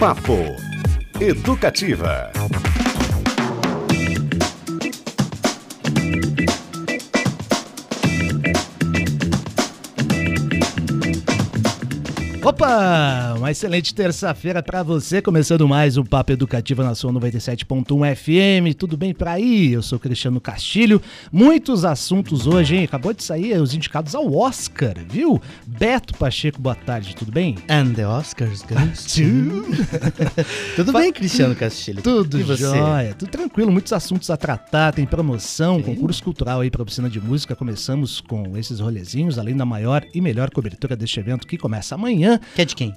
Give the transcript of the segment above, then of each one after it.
Papo Educativa. Opa! Uma excelente terça-feira para você, começando mais um Papo Educativo na sua 97.1 FM. Tudo bem por aí? Eu sou Cristiano Castilho. Muitos assuntos hoje, hein? Acabou de sair os indicados ao Oscar, viu? Beto Pacheco, boa tarde, tudo bem? And the Oscars goes to... Tudo bem, Cristiano Castilho? Tudo E você? jóia, tudo tranquilo, muitos assuntos a tratar, tem promoção, concurso cultural aí para oficina de música. Começamos com esses rolezinhos, além da maior e melhor cobertura deste evento que começa amanhã. Que é de quem?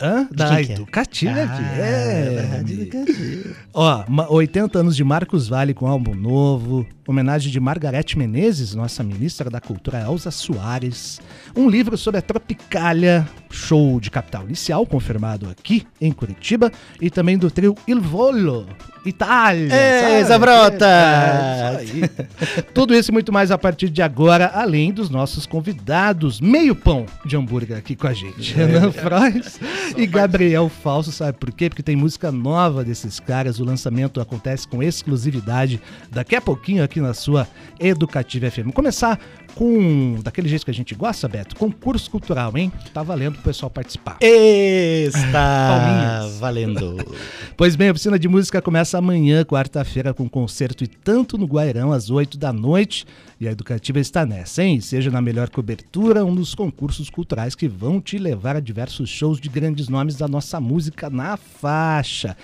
Hã? Da quem que é? Educativa. Ah, é, da Rádio Educativa. Ó, ma- 80 anos de Marcos Vale com álbum novo, homenagem de Margarete Menezes, nossa ministra da Cultura Elza Soares, um livro sobre a Tropicália, show de capital inicial, confirmado aqui em Curitiba, e também do trio Il Volo, Itália. Ei? Zabrota! É, aí. Tudo isso e muito mais a partir de agora, além dos nossos convidados, meio pão de hambúrguer aqui com a gente. Renan Frois e Gabriel Falso, sabe por quê? Porque tem música nova desses caras, o lançamento acontece com exclusividade daqui a pouquinho aqui na sua Educativa FM. Vamos começar com, daquele jeito que a gente gosta, Beto, concurso cultural, hein? Tá valendo pro pessoal participar. Está Palminhas. valendo. Pois bem, a oficina de música começa amanhã, quarta-feira, com concerto e tanto no Guairão, às 8 da noite. E a Educativa está nessa, hein? Seja na melhor cobertura, um dos concursos culturais que vão te levar a diversos shows de grandes nomes da nossa música na faixa.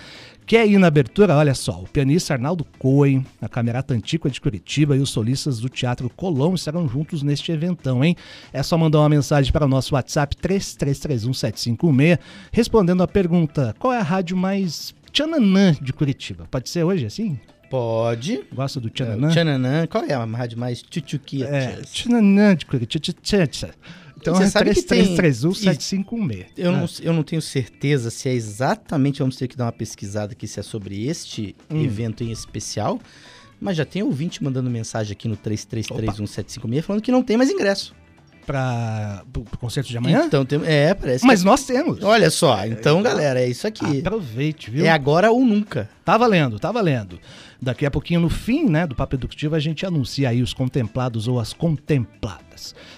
Quer ir na abertura? Olha só, o pianista Arnaldo Cohen, a Camerata Antiqua de Curitiba e os solistas do Teatro Colombo estarão juntos neste eventão, hein? É só mandar uma mensagem para o nosso WhatsApp 33317516, respondendo a pergunta: qual é a rádio mais tchananã de Curitiba? Pode ser hoje assim? Pode. Gosta do tchananã? Tchananã. Qual é a rádio mais tchutchuquia? É, tchananã de Curitiba. Então Você é sabe que tem- 33317516. Eu, Ah. não, eu não tenho certeza se é exatamente, vamos ter que dar uma pesquisada aqui, se é sobre este Hum. evento em especial. Mas já tem ouvinte mandando mensagem aqui no 33317516 falando que não tem mais ingresso. Para o concerto de amanhã? Então, tem, é, parece Mas que... nós temos. Olha só, então, galera, é isso aqui. Aproveite, viu? É agora ou nunca. Tá valendo, tá valendo. Daqui a pouquinho, no fim né, do Papo Educativo, a gente anuncia aí os contemplados ou as contempladas.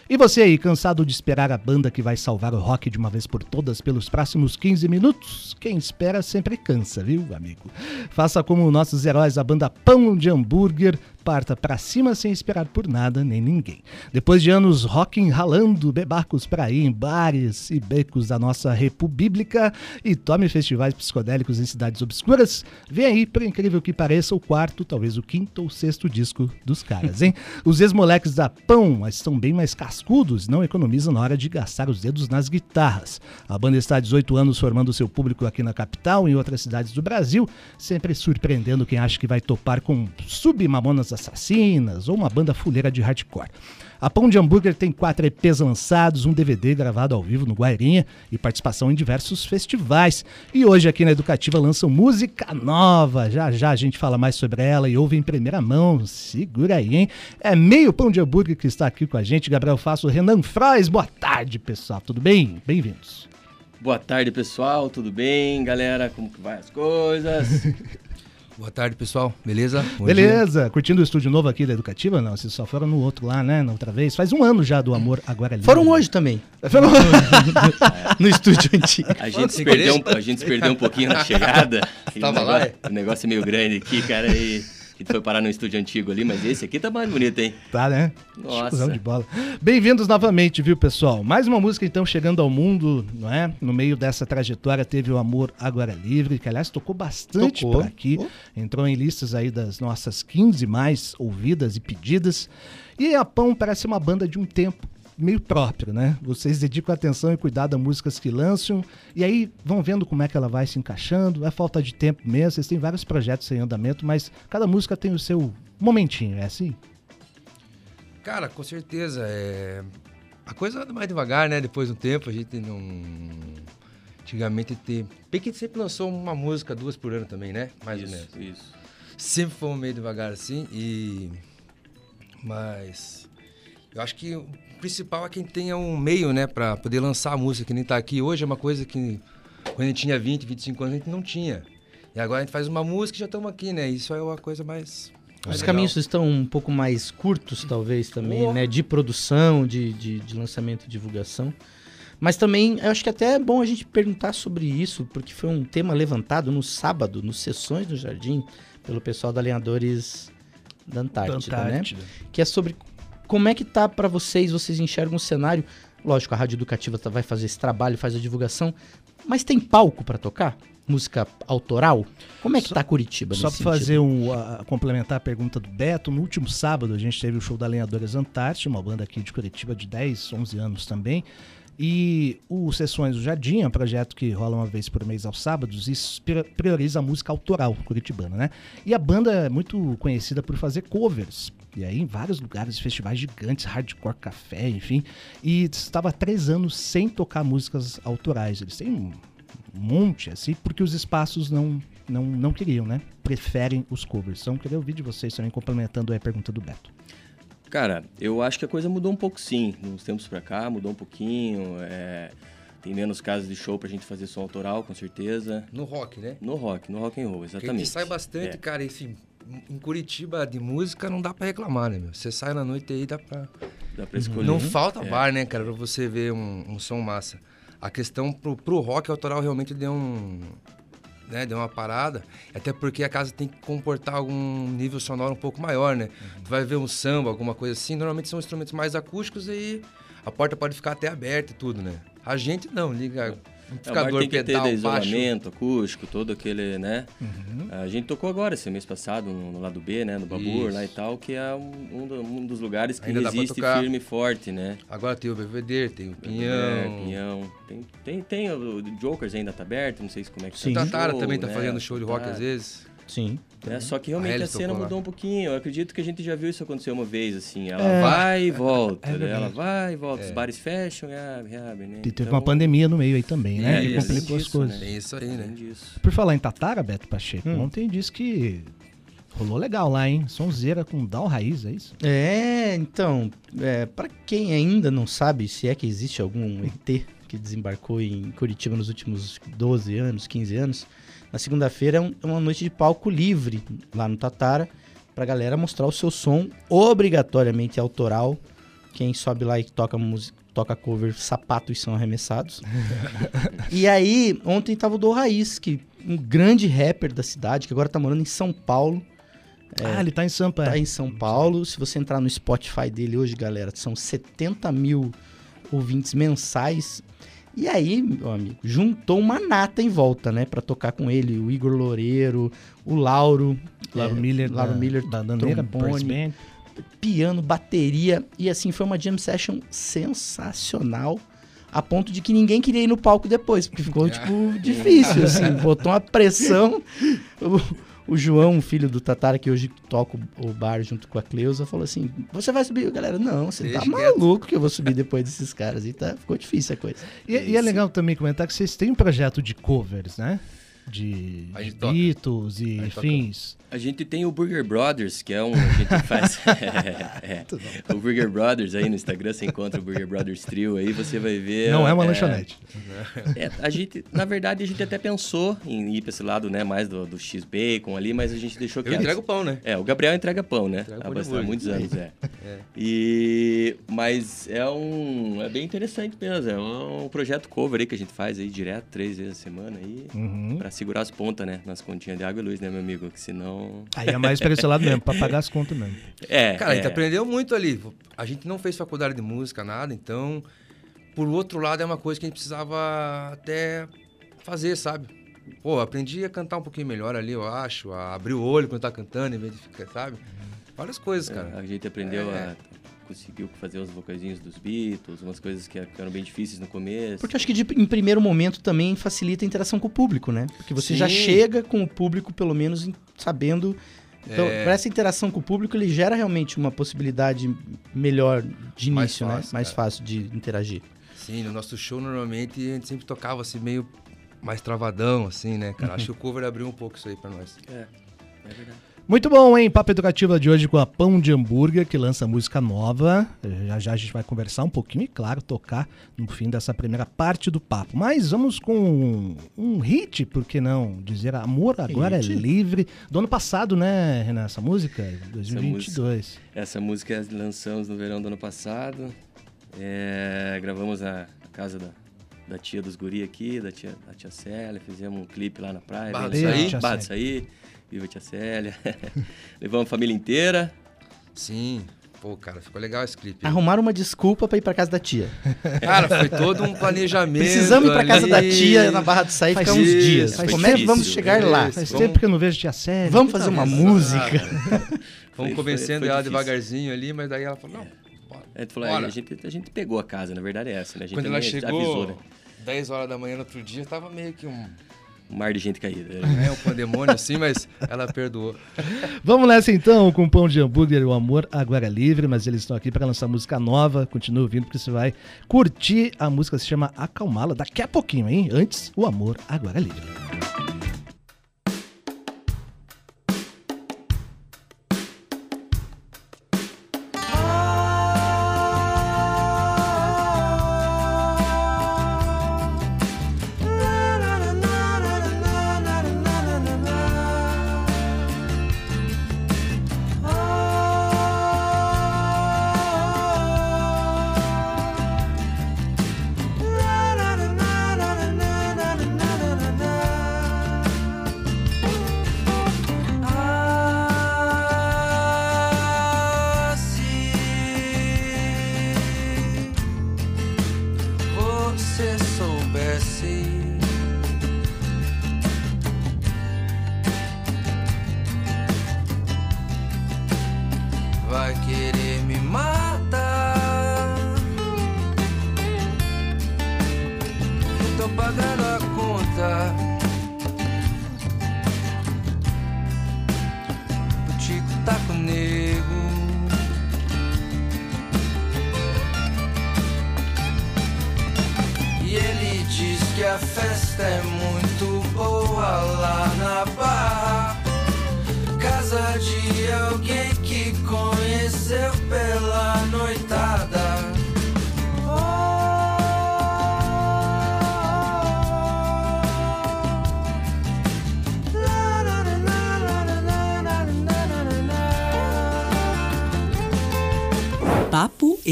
E você aí, cansado de esperar a banda que vai salvar o rock de uma vez por todas pelos próximos 15 minutos? Quem espera sempre cansa, viu, amigo? Faça como nossos heróis, a banda Pão de Hambúrguer, parta pra cima sem esperar por nada nem ninguém. Depois de anos rocking ralando bebacos pra ir em bares e becos da nossa república e tome festivais psicodélicos em cidades obscuras, vem aí, por incrível que pareça, o quarto, talvez o quinto ou sexto disco dos caras, hein? Os ex-moleques da Pão estão bem mais cascudos, não economizam na hora de gastar os dedos nas guitarras. A banda está há 18 anos formando seu público aqui na capital e em outras cidades do Brasil, sempre surpreendendo quem acha que vai topar com Submamonas Assassinas ou uma banda fuleira de hardcore. A Pão de Hambúrguer tem quatro EPs lançados, um DVD gravado ao vivo no Guairinha e participação em diversos festivais. E hoje aqui na Educativa lançam música nova. Já já a gente fala mais sobre ela e ouve em primeira mão. Segura aí, hein? É meio Pão de Hambúrguer que está aqui com a gente. Gabriel Faço, Renan Frois. Boa tarde, pessoal. Tudo bem? Bem-vindos. Boa tarde, pessoal. Tudo bem, galera? Como que vai as coisas? Boa tarde, pessoal. Beleza? Bom dia. Beleza? Curtindo o estúdio novo aqui da Educativa? Não, vocês só foram no outro lá, né? Na outra vez. Faz um ano já do Amor Agora é Livre. Foram hoje também, Foram no estúdio antigo. A gente, se perdeu, um, a gente se perdeu um pouquinho na chegada. Tava o lá, negócio, o negócio é meio grande aqui, cara, e a gente foi parar no estúdio antigo ali, mas esse aqui tá mais bonito, hein? Tá, né? Nossa. Exclusão de bola. Bem-vindos novamente, viu, pessoal? Mais uma música, então, chegando ao mundo, não é? No meio dessa trajetória teve o Amor Agora é Livre, que, aliás, tocou bastante Tocou. por aqui. Oh. Entrou em listas aí das nossas 15 mais ouvidas e pedidas. E a Pão parece uma banda de um tempo meio próprio, né? Vocês dedicam atenção e cuidado a músicas que lançam e aí vão vendo como é que ela vai se encaixando. É falta de tempo mesmo. Vocês têm vários projetos em andamento, mas cada música tem o seu momentinho, é assim? Cara, com certeza. É... A coisa anda mais devagar, né? Depois de um tempo, a gente não. Antigamente, te... bem que a gente sempre lançou uma música, duas por ano também, né? Mais ou menos. isso, isso. Sempre fomos meio devagar assim e. Mas. Eu acho que o principal é quem tenha um meio, né? Pra poder lançar a música, que nem tá aqui hoje, é uma coisa que Quando a gente tinha 20, 25 anos, a gente não tinha. E agora a gente faz uma música e já estamos aqui, né? Isso é uma coisa mais. Os legal. caminhos estão um pouco mais curtos, talvez, também, Oh. né? De produção, de, de, de lançamento e divulgação. Mas também, eu acho que até é bom a gente perguntar sobre isso, porque foi um tema levantado no sábado, nos Sessões do Jardim, pelo pessoal da Alinhadores da Antártida, né? Antártida. Que é sobre como é que tá pra vocês, vocês enxergam o cenário. Lógico, a Rádio Educativa tá- vai fazer esse trabalho, faz a divulgação, mas tem palco pra tocar? Música autoral? Como é que Só- tá Curitiba Só para fazer um, a- complementar a pergunta do Beto, no último sábado a gente teve o show da Lenhadores Antártida, uma banda aqui de Curitiba de 10, 11 anos também. E o Sessões do Jardim é um projeto que rola uma vez por mês aos sábados e prioriza a música autoral curitibana, né? E a banda é muito conhecida por fazer covers. E aí em vários lugares, festivais gigantes, hardcore café, enfim. E estava há três anos sem tocar músicas autorais. Eles têm um monte, assim, porque os espaços não, não, não queriam, né? Preferem os covers. Então, eu queria ouvir de vocês também, complementando aí a pergunta do Beto. Cara, eu acho que a coisa mudou um pouco sim. Nos tempos pra cá, mudou um pouquinho. é, Tem menos casos de show pra gente fazer som autoral, com certeza. No rock, né? No rock, no rock and roll, exatamente. gente sai bastante, É. cara. Enfim, em Curitiba de música não dá pra reclamar, né, meu? Você sai na noite aí, dá pra. Dá pra escolher. Não falta É. bar, né, cara, pra você ver um, um som massa. A questão pro, pro rock autoral realmente deu um. Né, deu uma parada. Até porque a casa tem que comportar algum nível sonoro um pouco maior, né? Tu vai ver um samba, alguma coisa assim. Normalmente são instrumentos mais acústicos e a porta pode ficar até aberta e tudo, né? A gente não, liga É, amplificador, tem que ter pedal, baixo. isolamento, acústico, todo aquele, né? A gente tocou agora, esse mês passado, no, no lado B, né? No Babur, Isso. lá e tal, que é um, um do- dos lugares que Ainda resiste firme e forte, né? Agora tem o BVD, tem o É, Pinhão. Pinhão. Tem, tem, tem o Jokers ainda tá aberto, não sei se como é que Sim. tá. O Tatara também tá né? fazendo show de rock Tatara. às vezes. Sim. É, só que A realmente a, Alice cena lá. mudou um pouquinho. Eu acredito que a gente já viu isso acontecer uma vez, assim. Ela É. vai e volta. É né? ela vai e volta. É. Os bares fecham e né? E teve Então, uma pandemia no meio aí também, né? É, que e complicou as disso, coisas. né? Isso aí, né? disso. Por falar em Tatara, Beto Pacheco, Hum. ontem disse que rolou legal lá, hein? Sonzeira com Dal Raiz, é isso? É, então, é, para quem ainda não sabe se é que existe algum ET que desembarcou em Curitiba nos últimos 12 anos, 15 anos, na segunda-feira é é uma noite de palco livre lá no Tatara, pra galera mostrar o seu som obrigatoriamente autoral. Quem sobe lá e toca música, toca cover, sapatos são arremessados. e aí, ontem tava o Do Raiz, que um grande rapper da cidade, que agora tá morando em São Paulo. Ah, ele tá em Sampa. Tá é. em São Paulo. Se você entrar no Spotify dele hoje, galera, são 70 mil ouvintes mensais. E aí, meu amigo, juntou uma nata em volta, né? Pra tocar com ele. O Igor Loureiro, o Lauro. Lauro é, Miller, Lauro da, Miller, da Dandeira, trombone. Piano, bateria. E assim, foi uma jam session sensacional. A ponto de que ninguém queria ir no palco depois, porque ficou, tipo, difícil, assim. Botou uma pressão. O, o João, filho do Tatara, que hoje toca o, bar junto com a Cleusa, falou assim: Você vai subir? Galera, não, você tá Deixa quieto. maluco que eu vou subir depois desses caras. E tá, ficou difícil a coisa. E, e é legal também comentar que vocês têm um projeto de covers, né? De, de. Beatles e A toca. fins. A gente tem o Burger Brothers, que é um. A gente faz. é, o Burger Brothers aí no Instagram, você encontra o Burger Brothers Trio aí, você vai ver. Não é uma lanchonete. É, a gente, na verdade, a gente até pensou em ir pra esse lado, né, mais do, do X-Bacon ali, mas a gente deixou Eu quieto. entrego pão, né? É, o Gabriel entrega pão, né? Entrega Há bastante- há muitos anos, é. É. E mas é um é bem interessante mesmo, é um projeto cover aí que a gente faz aí direto três vezes a semana aí Uhum. pra segurar as pontas, né, nas continhas de água e luz, né, meu amigo, que senão Aí é mais pra esse lado mesmo, pra pagar as contas mesmo. é, Cara, a gente é, aprendeu muito ali. A gente não fez faculdade de música, nada, então, por outro lado, é uma coisa que a gente precisava até fazer, sabe? Pô, aprendi a cantar um pouquinho melhor ali, eu acho, a abrir o olho quando tá cantando, em vez de ficar, sabe? Várias coisas, cara. a gente aprendeu É. a conseguiu fazer os vocalzinhos dos Beatles, umas coisas que eram bem difíceis no começo. Porque eu acho que de- em primeiro momento também facilita a interação com o público, né? Porque você já Sim. chega com o público, pelo menos, em- sabendo. Então, É. pra essa interação com o público, ele gera realmente uma possibilidade melhor de Mais início, né? fácil, Mais cara. fácil de interagir. Sim, no nosso show, normalmente, a gente sempre tocava assim, meio mais travadão, assim, né, cara? Acho que o cover abriu um pouco isso aí pra nós. É, é verdade. Muito bom, hein? Papo Educativa de hoje com a Pão de Hambúrguer, que lança música nova. Já já a gente vai conversar um pouquinho e, claro, tocar no fim dessa primeira parte do papo. Mas vamos com um, um hit, por que não dizer Amor Agora Hit? é Livre. Do ano passado, né, Renan? Essa música? 2022. Essa música lançamos no verão do ano passado. É, gravamos na casa da, da tia dos guri aqui, da tia, da tia Célia. Fizemos um clipe lá na praia. Barra? Tia Barra do Viva tia Célia. Levamos a família inteira. Sim. Pô, cara, ficou legal esse clipe. Arrumaram uma desculpa pra ir pra casa da tia. Cara, foi todo um planejamento. Precisamos ir pra casa ali. da tia na Barra do Saí Faz ficar uns isso, dias. faz Como é que vamos chegar lá? Faz Vamos- tempo que eu não vejo tia Série. Vamos fazer uma Exato. música. Vamos Foi- convencendo foi- foi ela difícil. devagarzinho ali, mas daí ela falou, não, bora. A gente falou, Bora. "É, a, gente, a gente pegou a casa, na verdade é essa, né? A gente Quando ela chegou, avisou, né? 10 horas da manhã no outro dia, tava meio que um, Um mar de gente caída. é, um pandemônio assim, mas ela perdoou. Vamos nessa então com o Pão de Hambúrguer e o Amor Agora é Livre, mas eles estão aqui para lançar música nova. Continua ouvindo porque você vai curtir. A música se chama Acalmá-la daqui a pouquinho, hein? Antes, o Amor Agora é Livre.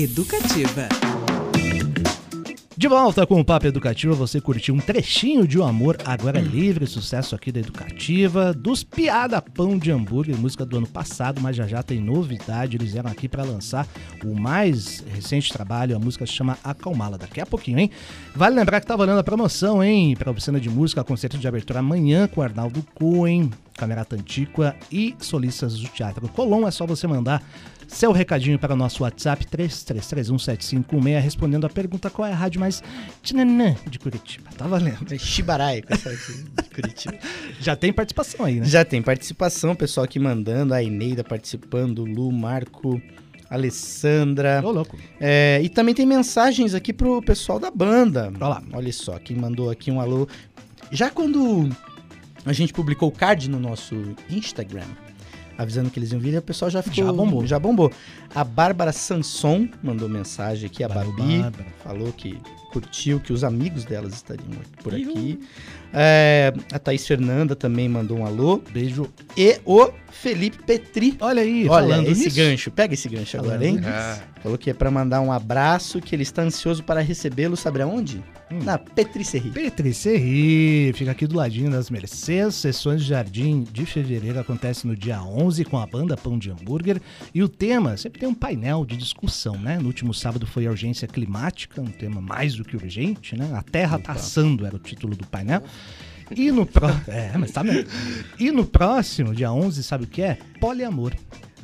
Educativa. De volta com o Papo Educativa, você curtiu um trechinho de O Amor Agora é Livre, sucesso aqui da Educativa, dos Piada Pão de Hambúrguer, música do ano passado, mas já já tem novidade, eles vieram aqui para lançar o mais recente trabalho, a música se chama Acalmá-la, daqui a pouquinho, hein? Vale lembrar que tá valendo a promoção, hein, para oficina de música, concerto de abertura amanhã com Arnaldo Cohen, Camerata Antiqua e solistas do Teatro Colom, é só você mandar seu recadinho para o nosso WhatsApp 33317516 respondendo a pergunta qual é a rádio mais tchananã de Curitiba. Tá valendo. É Chibarai, com essa de Curitiba. Já tem participação aí, né? Já tem participação, pessoal aqui mandando, a Eneida participando, Lu, Marco, Alessandra. Ô, louco. É, e também tem mensagens aqui pro pessoal da banda. Olha lá. Olha só, quem mandou aqui um alô. Já quando a gente publicou o card no nosso Instagram, avisando que eles iam vir, o pessoal já ficou. Já bombou. Já bombou. A Bárbara Sanson mandou mensagem aqui, a Babi. Bárbara. Falou que curtiu, que os amigos delas estariam por aqui. É, a Thaís Fernanda também mandou um alô. Beijo. E o Felipe Petri. Olha aí, Olha, falando esse nisso. gancho. Pega esse gancho Falando agora, hein? Ah, Falou que é pra mandar um abraço, que ele está ansioso para recebê-lo, sabe aonde? Hum. Na Petricerie. Petri Serri, fica aqui do ladinho das Mercedes. Sessões de Jardim de Fevereiro acontece no dia 11 com a banda Pão de Hambúrguer. E o tema sempre tem um painel de discussão, né? No último sábado foi a urgência climática, um tema mais do que urgente, né? A Terra tá assando era o título do painel. E no, pró... é, mas tá mesmo. e no próximo, dia 11, sabe o que é? Poliamor.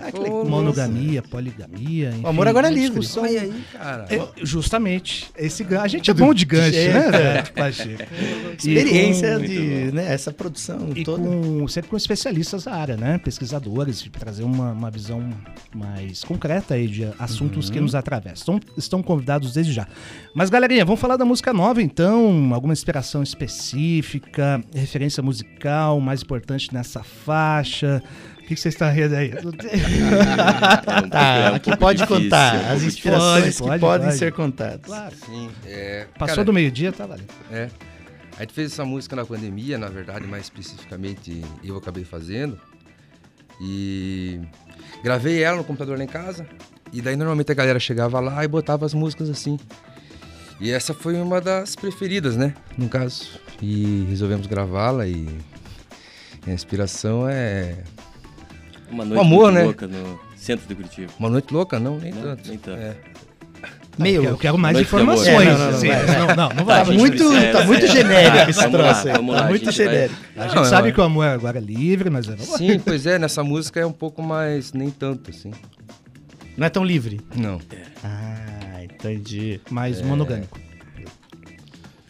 Ah. Monogamia, poligamia. Enfim, amor agora é livre. discussão- olha aí, cara. É, justamente. Esse A gente é bom de gancho, É, né? Pacheco? E Experiência com- de, né, essa produção E toda. com, sempre com especialistas da área, né? Pesquisadores, trazer uma, uma visão mais concreta aí de assuntos Uhum. que nos atravessam. Estão, estão convidados desde já. Mas, galerinha, vamos falar da música nova, então. Alguma inspiração específica, referência musical mais importante nessa faixa. Que que vocês estão rindo aí? É um Tá, pouco- é um pouco pode difícil, contar é um as inspirações difícil. que Pode, podem pode. ser contadas. Claro. Sim. É, Passou cara, do meio-dia, tá valendo. É. A gente fez essa música na pandemia, na verdade, mais especificamente eu acabei fazendo. E gravei ela no computador lá em casa. E daí normalmente a galera chegava lá e botava as músicas assim. E essa foi uma das preferidas, né? No caso. E resolvemos gravá-la e a inspiração é Uma noite amor, muito né? louca no centro de Curitiba. uma noite louca, não? Nem Não, tanto. nem tanto. É. Meio. Eu quero mais amor. informações. É, não, não, não vai. não, não, não vai. Tá muito, É, tá é, muito é. genérico esse troço aí. Tá a muito vai- genérico. A gente Não, sabe que o amor agora é livre, mas é... Sim, pois é, nessa música é um pouco mais, nem tanto assim. Não é tão livre. Não. Ah, entendi. mais monogâmico.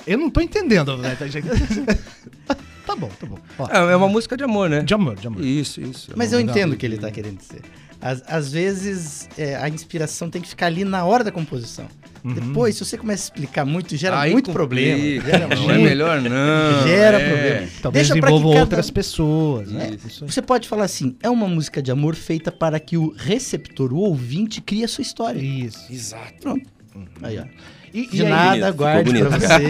Eu não tô entendendo, né? Tá bom, tá bom. Ó, É, é uma música de amor, né? de amor, de amor. Isso, isso. Mas eu entendo o que ele tá querendo dizer. Às, às vezes, é, a inspiração tem que ficar ali na hora da composição. Uhum. Depois, se você começa a explicar muito, gera Aí muito complica, problema. Gera Não, muito- é melhor não. Gera é. problema. Talvez Deixa envolvam cada- outras pessoas. Né? Isso. Você pode falar assim, é uma música de amor feita para que o receptor, o ouvinte, crie a sua história. Isso. Exato. Pronto. Aí, ó. E, De e aí- nada, bonito, ficou guarde pra você.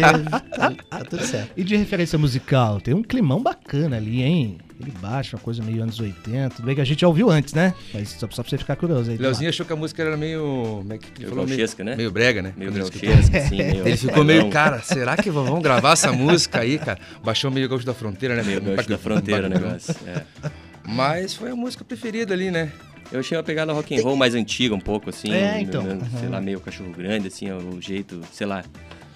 tá, tá tudo certo. E de referência musical, tem um climão bacana ali, hein? Ele baixa, uma coisa meio anos 80. Tudo bem que a gente já ouviu antes, né? Mas só, só pra você ficar curioso aí. Leozinho achou que a música era meio. Como é que ele Meio falou? gauchesca, né? Meio brega, né? Meio gauchesca, assim, meio... Ele ficou meio, cara, será que vamos gravar essa música aí, cara? Baixou meio gaúcho da fronteira, né? Meio gaúcho da fronteira o negócio. é. Mas foi a música preferida ali, né? Eu achei uma pegada rock and roll mais antiga um pouco, assim. É, então. né, Sei lá, meio cachorro grande, assim, o jeito, sei lá,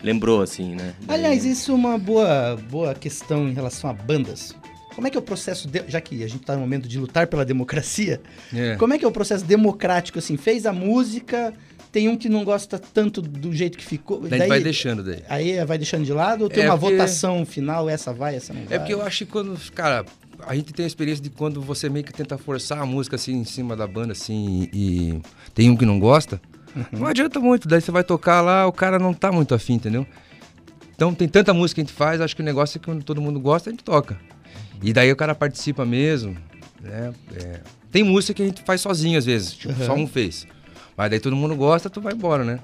lembrou, assim, né? Aliás, Daí- isso é uma boa, boa questão em relação a bandas. Como é que é o processo, de- já que a gente tá no momento de lutar pela democracia, É. como é que é o processo democrático, assim? Fez a música, tem um que não gosta tanto do jeito que ficou. Daí gente vai deixando daí. Aí vai deixando de lado ou tem É, uma porque- votação final, essa vai, essa não vai? É porque eu acho que quando, cara, a gente tem a experiência de quando você meio que tenta forçar a música assim em cima da banda, assim, e tem um que não gosta, não adianta muito. Daí você vai tocar lá, o cara não tá muito afim, entendeu? Então tem tanta música que a gente faz, acho que o negócio é que quando todo mundo gosta, a gente toca. E daí o cara participa mesmo, né? É, Tem música que a gente faz sozinho às vezes, tipo, só um fez. Mas daí todo mundo gosta, tu vai embora, né?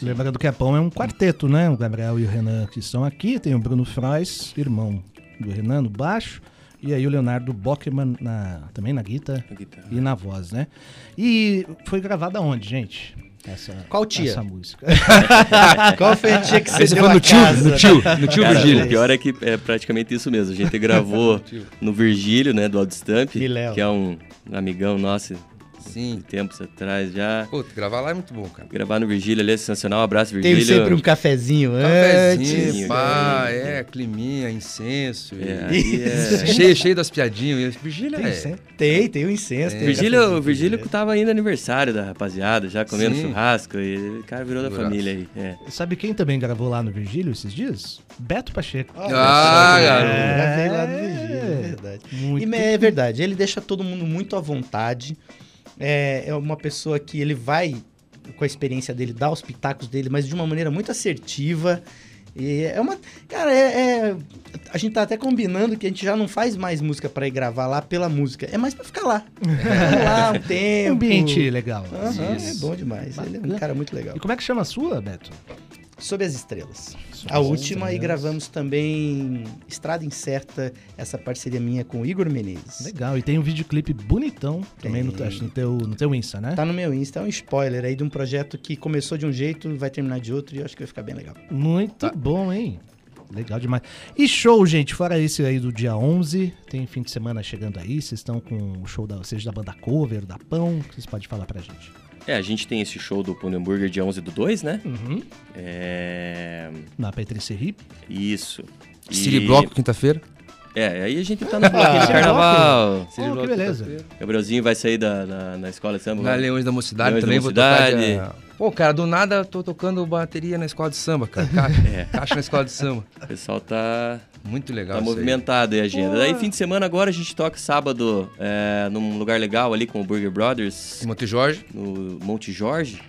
Lembrando que a Pão é um quarteto, né? O Gabriel e o Renan que estão aqui. Tem o Bruno Frois, irmão do Renan, no baixo. E aí o Leonardo Bockman na, também na guitarra e na voz, né? E foi gravada onde, gente? Essa, Qual tia? Essa música. Qual foi a dia que você Esse deu foi a no tio, casa? no tio, no tio Cara, Virgílio. o pior é que é praticamente isso mesmo. A gente gravou no Virgílio, né, do Audstamp, que é um amigão nosso Sim. tempos atrás já. Puta, gravar lá é muito bom, cara. Gravar no Virgílio ali é sensacional. Um abraço, Tem Virgílio. sempre um cafezinho Cafezinho, antes. pá, é, climinha, incenso. É, aí é... cheio, cheio das piadinhas. Virgília Tem é. Tem, tem o incenso. tem o Virgílio, o Virgílio tava indo aniversário da rapaziada, já comendo Sim. churrasco. E o cara virou da família aí. É. Sabe quem também gravou lá no Virgílio esses dias? Beto Pacheco. Ah, É, garoto. Gravei lá no Virgílio, é verdade. Muito E é verdade, ele deixa todo mundo muito à vontade. É, é uma pessoa que ele vai, com a experiência dele, dar os pitacos dele, mas de uma maneira muito assertiva. E é uma. Cara, é, é- A gente tá até combinando que a gente já não faz mais música pra ir gravar lá pela música. É mais pra ficar lá. Ficar lá um tempo. ambiente legal. Aham, é bom demais. Ele é um Bacana. cara muito legal. E como é que chama a sua, Beto? Sob as estrelas. Sob A as última e Estrelas. gravamos também Estrada Incerta, essa parceria minha com o Igor Menezes. Legal. E tem um videoclipe bonitão também no, Tem. acho, no, teu, no teu Insta, né? Tá no meu Insta, é um spoiler aí de um projeto que começou de um jeito, vai terminar de outro e eu acho que vai ficar bem legal. Muito bom, hein? Legal demais. E show, gente, fora esse aí do dia 11, tem fim de semana chegando aí, vocês estão com o show da, seja da banda cover, da Pão, o que vocês podem falar pra gente? É, a gente tem esse show do Pão de Hambúrguer dia 11 do 2, né? Uhum. É... Na Patricerie. Isso. E- Siri Bloco, quinta-feira. É, aí a gente tá no bloquinho de Siri carnaval. Oh, que beleza. Gabrielzinho vai sair da, na, na escola de samba. Na Leões da Mocidade Leões da também vou tocar. Mocidade. Pô, cara, do nada eu tô tocando bateria na escola de samba, cara. Caixa, É. caixa na escola de samba. O pessoal tá, Muito legal tá movimentado aí a agenda. Daí fim de semana agora a gente toca sábado é, num lugar legal ali com o Burger Brothers, Em Monte Jorge. no Monte Jorge.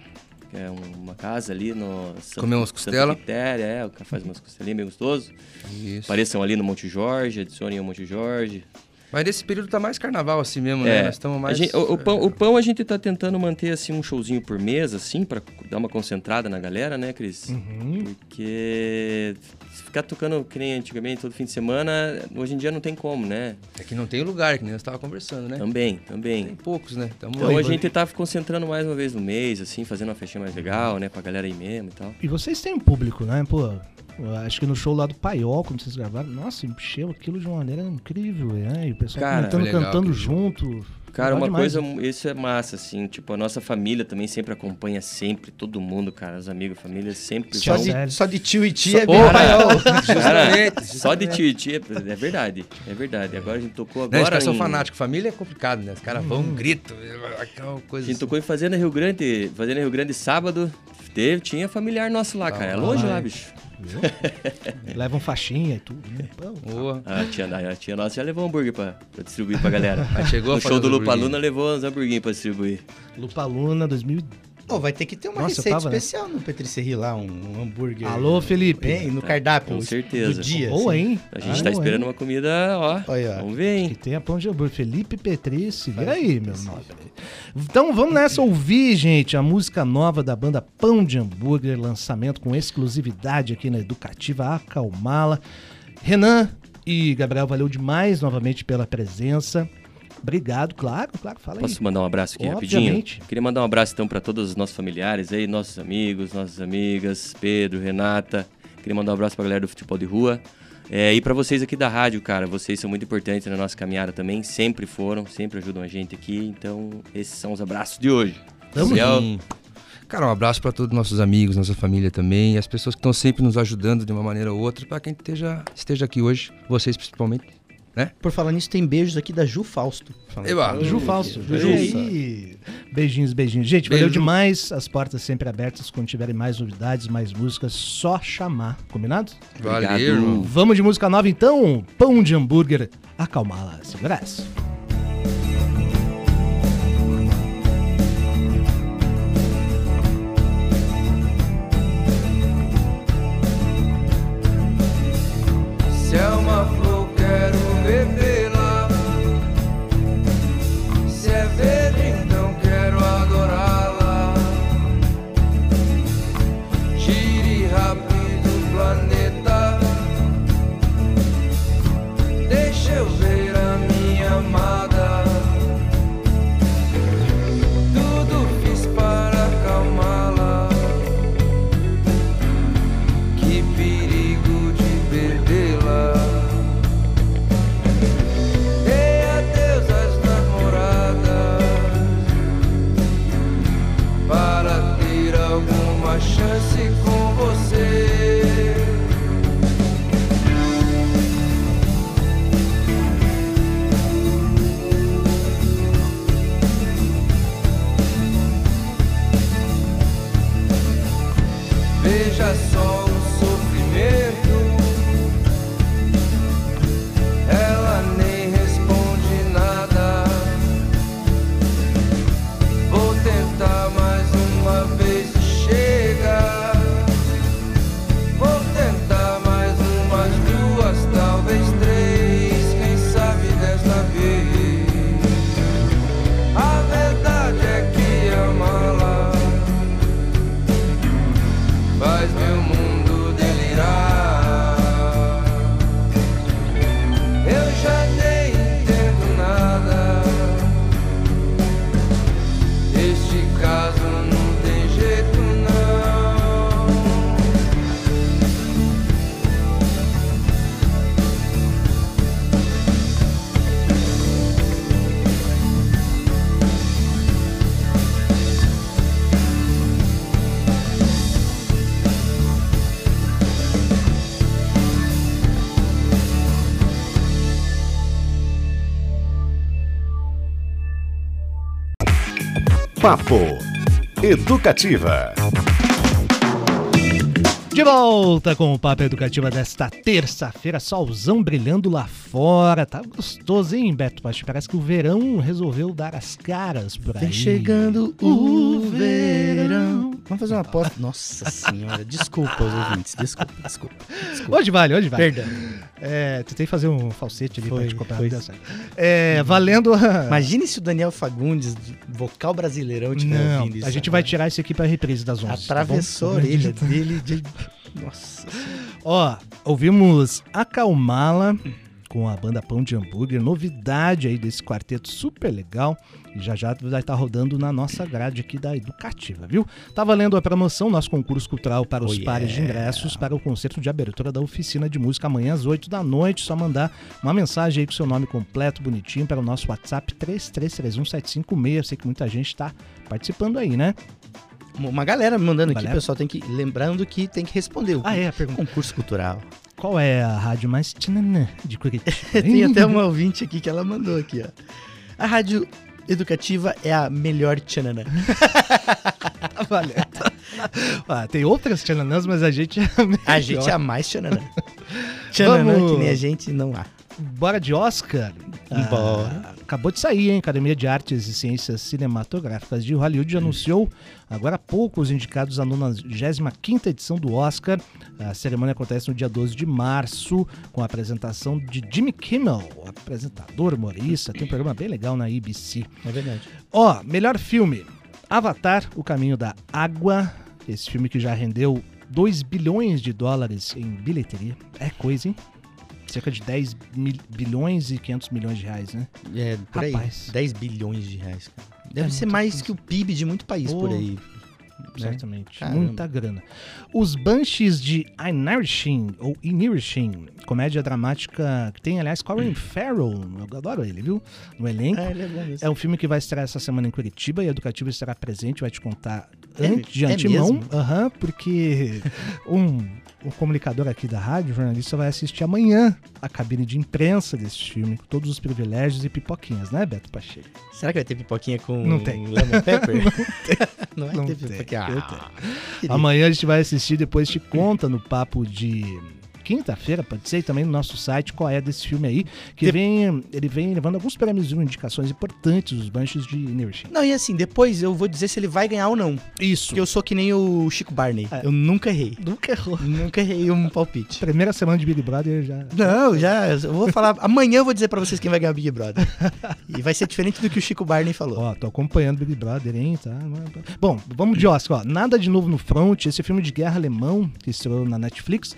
Que é uma casa ali no Santa- Comer umas Santa costela. Quitéria, é, o cara faz umas costelinhas bem gostoso. Isso. Apareçam ali no Monte Jorge, adicionem o Monte Jorge. Mas nesse período tá mais carnaval assim mesmo, né? É, Nós estamos a mais. gente- o, o pão, o pão a gente tá tentando manter assim um showzinho por mês, assim, pra dar uma concentrada na galera, né, Cris? Uhum. Porque se ficar tocando que nem antigamente todo fim de semana, hoje em dia não tem como, né? É que não tem lugar, que nem nós tava conversando, né? Também, Tem também. poucos, né? Tamo Então aí, a vai- gente tá concentrando mais uma vez no mês, assim, fazendo uma festinha mais legal, né, pra galera ir mesmo e tal. E vocês têm um público, né? Pô, acho que no show lá do Paiol, quando vocês gravaram, nossa, encheu aquilo de uma maneira incrível, né? E o pessoal Cara, comentando, foi legal cantando junto. Cara, uma demais, coisa, isso é massa, assim, tipo, a nossa família também sempre acompanha sempre, todo mundo, cara, os amigos, família sempre Só vão- de, só de tio e tia é bem Porra! paiol. Cara, só de tio e tia, é verdade, é verdade. Agora a gente tocou Né, os agora caras são em- fanáticos. Família é complicado, né? Os caras vão, Hum. grito, aquela A coisa. gente tocou em Fazenda Rio Grande, Fazenda Rio Grande sábado, teve, tinha familiar nosso lá, cara, é longe lá, lá, Levam faixinha e tudo. Né? Pô, tá. Boa. A tia, a tia nossa já levou hambúrguer pra, pra distribuir pra galera. O chegou show do Lupa Luna levou uns hambúrguer pra distribuir. Lupa Luna 2010. Oh, vai ter que ter uma Nossa, receita tava, né? especial né? no Petricerri lá, um, um, hambúrguer. Alô, Felipe. Hein, no é, cardápio. Com certeza. Do dia. Boa, assim. hein? A gente ah, tá boa, esperando hein? uma comida, ó. Vamos ver, hein? Que tem a pão de hambúrguer. Felipe Petrice. Vira aí, meu nome Então vamos nessa ouvir, gente, a música nova da banda Pão de Hambúrguer, lançamento com exclusividade aqui na Educativa Acalmala. Renan e Gabriel, valeu demais novamente pela presença. Obrigado, claro, claro, fala aí. Posso mandar um abraço aqui Obviamente. rapidinho? Queria mandar um abraço então pra todos os nossos familiares aí, nossos amigos, nossas amigas, Pedro, Renata. Queria mandar um abraço pra galera do futebol de rua. É, e pra vocês aqui da rádio, cara, vocês são muito importantes na nossa caminhada também, sempre foram, sempre ajudam a gente aqui. Então, esses são os abraços de hoje. Tamo Sim. Cara, um abraço para todos os nossos amigos, nossa família também, e as pessoas que estão sempre nos ajudando de uma maneira ou outra, para quem esteja, esteja aqui hoje, vocês principalmente. Por falar nisso, tem beijos aqui da Ju Fausto. Eba. Ju Fausto. Ju. Beijinhos, beijinhos. Gente, valeu Beijo. demais. As portas sempre abertas. Quando tiverem mais novidades, mais músicas, só chamar. Combinado? Valeu, Obrigado. Vamos de música nova então? Pão de hambúrguer. Acalmá-la. Segura Papo Educativa. De volta com o Papo Educativa desta terça-feira, solzão brilhando lá fora. Tá gostoso, hein, Beto Pacho? Parece que o verão resolveu dar as caras por aí. Vem chegando o verão. Vamos fazer uma aposta. Nossa senhora, desculpa os ouvintes, desculpa, desculpa. Hoje vale, hoje vale. Perdão. É, tentei fazer um falsete ali Foi, pra te copiar. foi. É, valendo a... Imagine se o Daniel Fagundes, vocal brasileirão, tiver Não, ouvindo isso. a gente vai agora. tirar isso aqui pra reprise das 11. tá? Atravessou a Vamos orelha dele de... Nossa. Ó, ouvimos Acalmala com a banda Pão de Hambúrguer, novidade aí desse quarteto super legal. E já já vai estar rodando na nossa grade aqui da Educativa, viu? Tá valendo a promoção, nosso concurso cultural para os Oh, pares de yeah. ingressos para o concerto de abertura da oficina de música amanhã às 8 da noite. Só mandar uma mensagem aí com seu nome completo, bonitinho, para o nosso WhatsApp 33317556. Eu sei que muita gente tá participando aí, né? Uma galera me mandando aqui, Galera? pessoal, tem que... Lembrando que tem que responder o Ah, é, a pergunta. concurso cultural. Qual é a rádio mais tchananã de Curitiba? Tem até uma ouvinte aqui que ela mandou aqui, ó. A rádio educativa é a melhor tchananã. Valeu. Ah, tem outras tchananãs, mas a gente é a melhor. A gente é a mais tchananã. Tchananã Vamos. que nem a gente não há. Bora de Oscar? Bora. Ah, acabou de sair, hein? Academia de Artes e Ciências Cinematográficas de Hollywood anunciou agora há pouco os indicados à 95ª edição do Oscar. A cerimônia acontece no dia 12 de março, com a apresentação de Jimmy Kimmel, apresentador, humorista. Tem um programa bem legal na ABC. É verdade. Ó, melhor filme: Avatar, O Caminho da Água. Esse filme que já rendeu 2 bilhões de dólares em bilheteria. É coisa, hein? Cerca de 10 mil- bilhões e 500 milhões de reais, né? É, por aí. Rapaz. 10 bilhões de reais, cara. Deve É ser mais coisa. que o PIB de muito país por aí. né? Certamente. Caramba. Muita grana. Os Banshees de Inisherin, ou Inisherin, comédia dramática que tem, aliás, Colin Farrell, eu adoro ele, viu? No elenco. É, ele é mesmo. É um filme que vai estrear essa semana em Curitiba e a Educativa estará presente, vai te contar É- de é antemão. mesmo? Aham, porque um, um comunicador aqui da rádio, jornalista, vai assistir amanhã a cabine de imprensa desse filme, com todos os privilégios e pipoquinhas, né, Beto Pacheco? Será que vai ter pipoquinha com Não tem. lemon pepper? não vai Não ter tem, pipoquinha. não Ah. Amanhã a gente vai assistir, depois te conta no papo de quinta-feira, pode ser, e também no nosso site, qual é desse filme aí, que De- vem, ele vem levando alguns prêmios e indicações importantes, os Banshees de Inisherin. Não, e assim, depois eu vou dizer se ele vai ganhar ou não. Isso. Porque eu sou que nem o Chico Barney. É. Eu nunca errei. nunca errou. Nunca errei um palpite. Primeira semana de Big Brother já. Não, já. Eu vou falar. Amanhã eu vou dizer pra vocês quem vai ganhar o Big Brother. E vai ser diferente do que o Chico Barney falou. Ó, tô acompanhando Big Brother, hein, tá? Bom, vamos de Oscar, ó. Nada de novo no front, esse filme de guerra alemão que estreou na Netflix.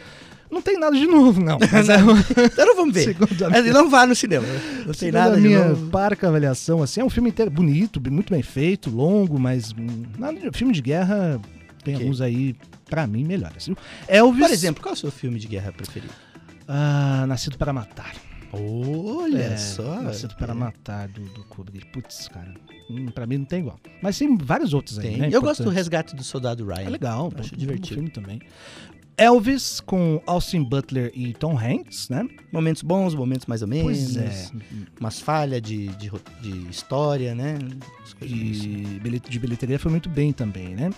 Não tem nada de novo, não. Mas é Então não vamos ver. Segundo a não vá no cinema. Não tem nada a de minha novo. parca avaliação, assim, é um filme inteiro bonito, muito bem feito, longo, mas nada de filme de guerra tem Ok. alguns aí, pra mim, melhores. Viu? Elvis, Por exemplo, qual é o seu filme de guerra preferido? ah, Nascido para Matar. Olha É, só. Nascido para Matar, do, do Kubrick. Putz, cara, hum, pra mim não tem igual. Mas tem vários outros aí, Tem. né? Eu gosto do. Resgate do Soldado Ryan. É legal, Acho pô, divertido. bom filme também. Elvis com Austin Butler e Tom Hanks, né? Momentos bons, momentos mais ou menos. Pois é. Umas falhas de, de, de história, né? As assim. E bilhete- de bilheteria foi muito bem também, né?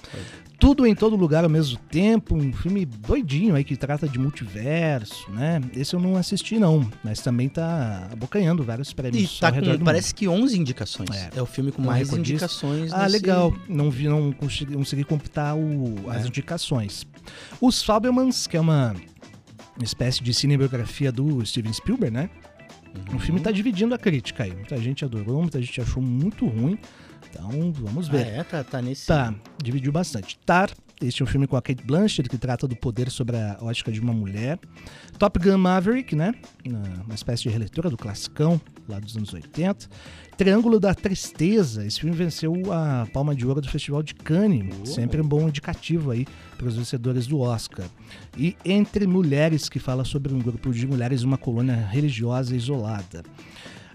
Tudo em todo lugar ao mesmo tempo, um filme doidinho aí que trata de multiverso, né? Esse eu não assisti não, mas também tá abocanhando vários E prêmios tá ao redor com, parece que 11 indicações. É. É, o filme com mais indicações. Ah, nesse- legal. Não vi, não consegui, não consegui computar o- as É. indicações. Os Fabelmans, que é uma espécie de cinebiografia do Steven Spielberg, né? O filme Uhum. tá dividindo a crítica aí. Muita gente adorou, muita gente achou muito ruim. Então, vamos Ah, ver. é? Tá, tá nesse. Tá, dividiu bastante. Tar, este é um filme com a Kate Blanchett, que trata do poder sobre a ótica de uma mulher. Top Gun Maverick, né? Uma espécie de releitura do classicão, lá dos anos 80. Triângulo da Tristeza, esse filme venceu a Palma de Ouro do Festival de Cannes. Oh. Sempre um bom indicativo aí para os vencedores do Oscar. E Entre Mulheres, que fala sobre um grupo de mulheres uma colônia religiosa isolada.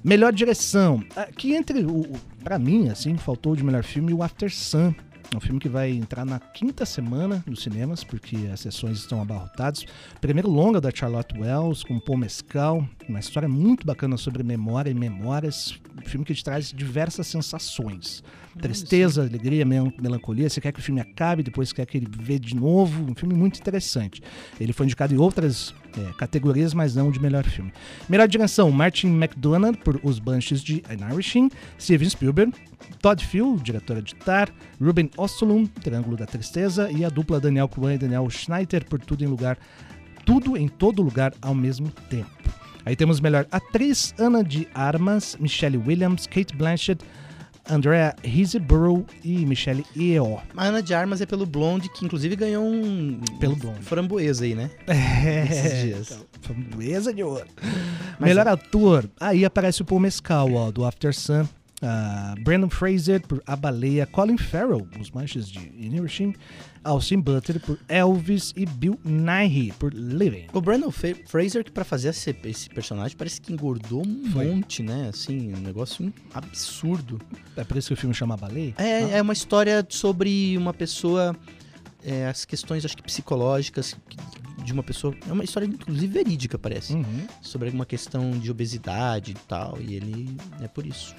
Melhor direção. Aqui entre o, o para mim, assim, faltou de melhor filme o After Sun. É um filme que vai entrar na quinta semana nos cinemas, porque as sessões estão abarrotadas. Primeiro longa da Charlotte Wells, com Paul Mescal, uma história muito bacana sobre memória e memórias. Um filme que te traz diversas sensações. Tristeza, alegria, mel- melancolia. Você quer que o filme acabe, depois quer que ele vê de novo. Um filme muito interessante. Ele foi indicado em outras é, categorias, mas não de melhor filme. Melhor direção, Martin McDonagh, por Os Banshees de Irishing, Steven Spielberg, Todd Field, diretora de Tar, Ruben Ostlund, Triângulo da Tristeza, e a dupla Daniel Kwan e Daniel Schneider, por Tudo em Lugar, Tudo em Todo Lugar ao mesmo tempo. Aí temos melhor atriz, Ana de Armas, Michelle Williams, Kate Blanchett, Andrea Riseborough e Michelle Yeoh. A Ana de Armas é pelo Blonde, que inclusive ganhou um. Pelo Blonde. Framboesa aí, né? É, Esses dias. Framboesa de ouro. Melhor é. ator, aí aparece o Paul Mescal, ó, do After Sun. Ah, Brandon Fraser por A Baleia, Colin Farrell, Os Manches de Inisherin, Austin Butler por Elvis e Bill Nighy por Living. O Brandon Fa- Fraser, que pra fazer esse, esse personagem, parece que engordou um Foi. monte, né? Assim, um negócio absurdo. É por isso que o filme chama Baleia? É, é uma história sobre uma pessoa, é, as questões, acho que psicológicas de uma pessoa. É uma história, inclusive, verídica, parece. Uhum. Sobre uma questão de obesidade e tal. E ele é por isso.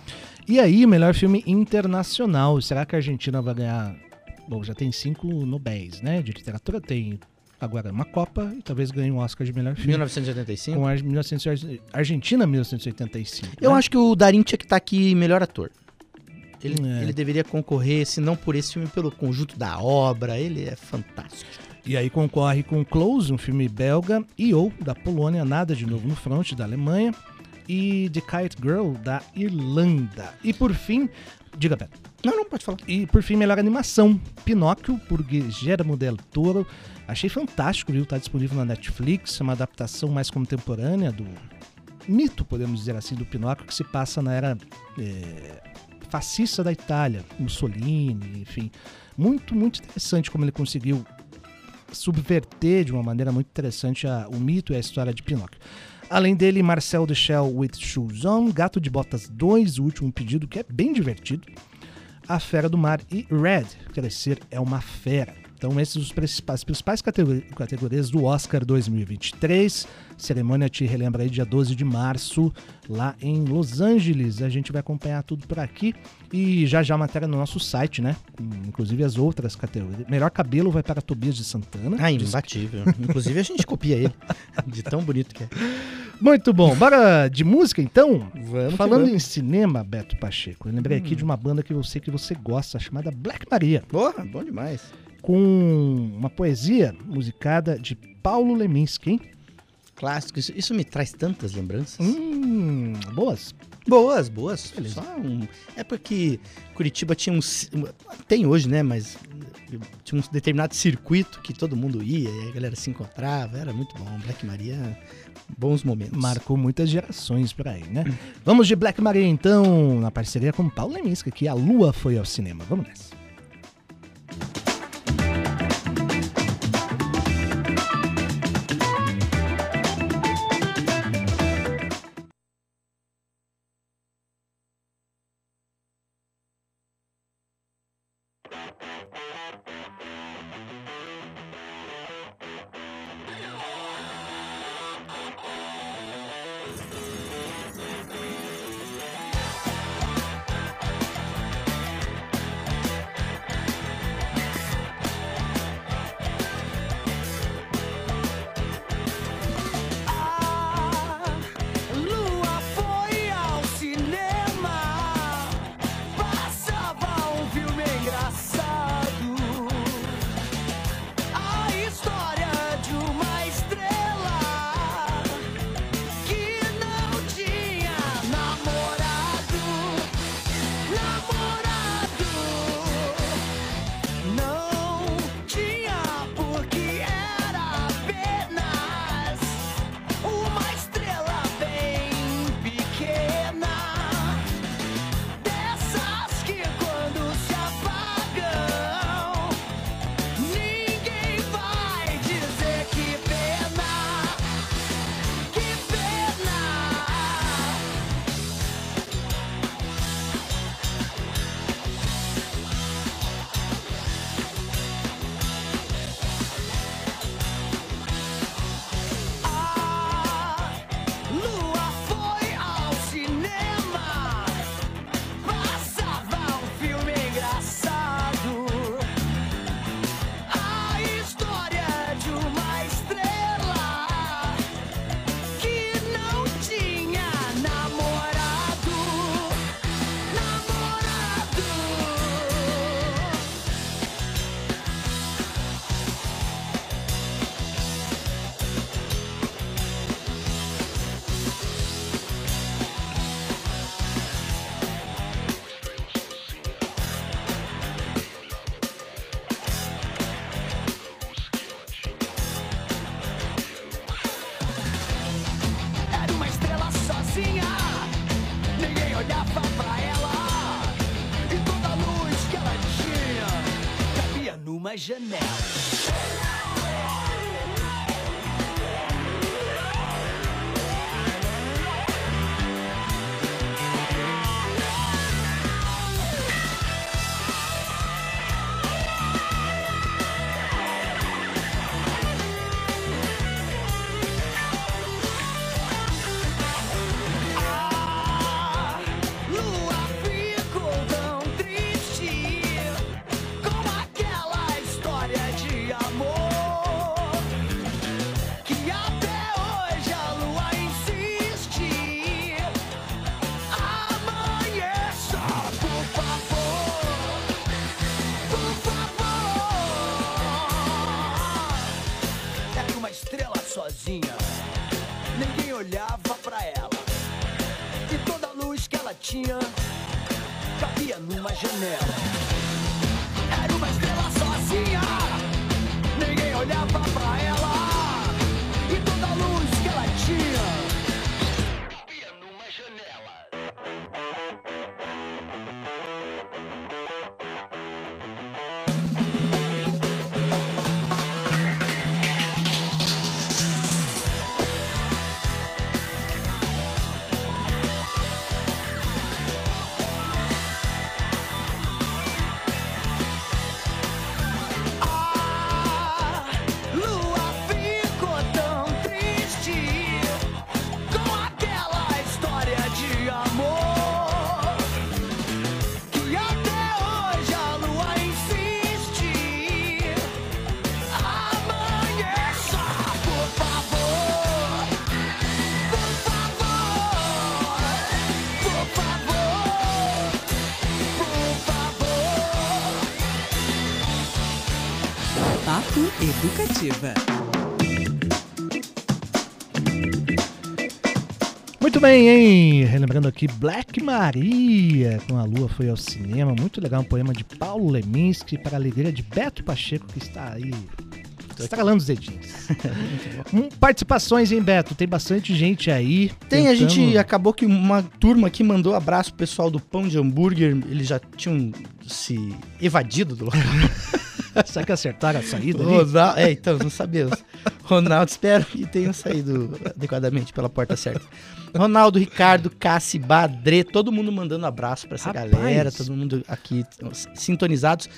E aí, melhor filme internacional. Será que a Argentina vai ganhar? Bom, já tem cinco Nobéis, né? De literatura tem agora uma Copa e talvez ganhe um Oscar de melhor filme. 1985. Com a 1900 Argentina 1985. Eu né? acho que o Darim tinha que estar aqui melhor ator. Ele, É. ele deveria concorrer, se não por esse filme, pelo conjunto da obra. Ele é fantástico. E aí concorre com Close, um filme belga, e ou da Polônia, Nada de Novo no Front, da Alemanha, e The Kite Girl, da Irlanda. E por fim, diga, Beto. Não, não, pode falar. E por fim, melhor animação, Pinóquio, por Guillermo del Toro. Achei fantástico, viu? Tá disponível na Netflix, é uma adaptação mais contemporânea do mito, podemos dizer assim, do Pinóquio, que se passa na era é, fascista da Itália, Mussolini, enfim. Muito, muito interessante como ele conseguiu subverter de uma maneira muito interessante a- o mito e a história de Pinóquio. Além dele, Marcel Duchamp with Shoes On, Gato de Botas 2, o último pedido, que é bem divertido. A Fera do Mar e Red, Crescer é uma Fera. Então, esses os principais, principais categori- categorias do Oscar 2023. Cerimônia te relembra aí dia 12 de março, lá em Los Angeles. A gente vai acompanhar tudo por aqui. E já já a matéria no nosso site, né? Inclusive as outras categorias. Melhor cabelo vai para Tobias de Santana. Ah, Diz- imbatível. Inclusive a gente copia ele. De tão bonito que é. Muito bom. Bora de música então? Vamos. Falando vamos. em cinema, Beto Pacheco, eu lembrei aqui de uma banda que eu sei que você gosta, chamada Black Maria. Porra, bom demais. Com uma poesia musicada de Paulo Leminski. hein? Clássico. Isso, isso me traz tantas lembranças. Hum, boas. Boas, boas. Beleza. Só um- É porque Curitiba tinha um. Tem hoje, né? Mas tinha um determinado circuito que todo mundo ia e a galera se encontrava. Era muito bom. Black Maria, bons momentos. Marcou muitas gerações por aí, né? Vamos de Black Maria então, na parceria com Paulo Leminski, que a Lua foi ao cinema. Vamos nessa. Janelle. Aqui, Black Maria com a Lua foi ao cinema. Muito legal, um poema de Paulo Leminski para a alegria de Beto Pacheco, que está aí estralando os dedinhos. Hum, Participações, hein, Beto? Tem bastante gente aí. Tem, a gente tentando- acabou que uma turma aqui mandou abraço pro pessoal do Pão de Hambúrguer. Eles já tinham se evadido do local. Será que acertaram a saída ali? Ronaldo, é, então, não sabemos. Ronaldo, espero que tenham saído adequadamente pela porta certa. Ronaldo, Ricardo, Cassi, Badre, todo mundo mandando abraço pra essa Rapaz. galera, todo mundo aqui sintonizados,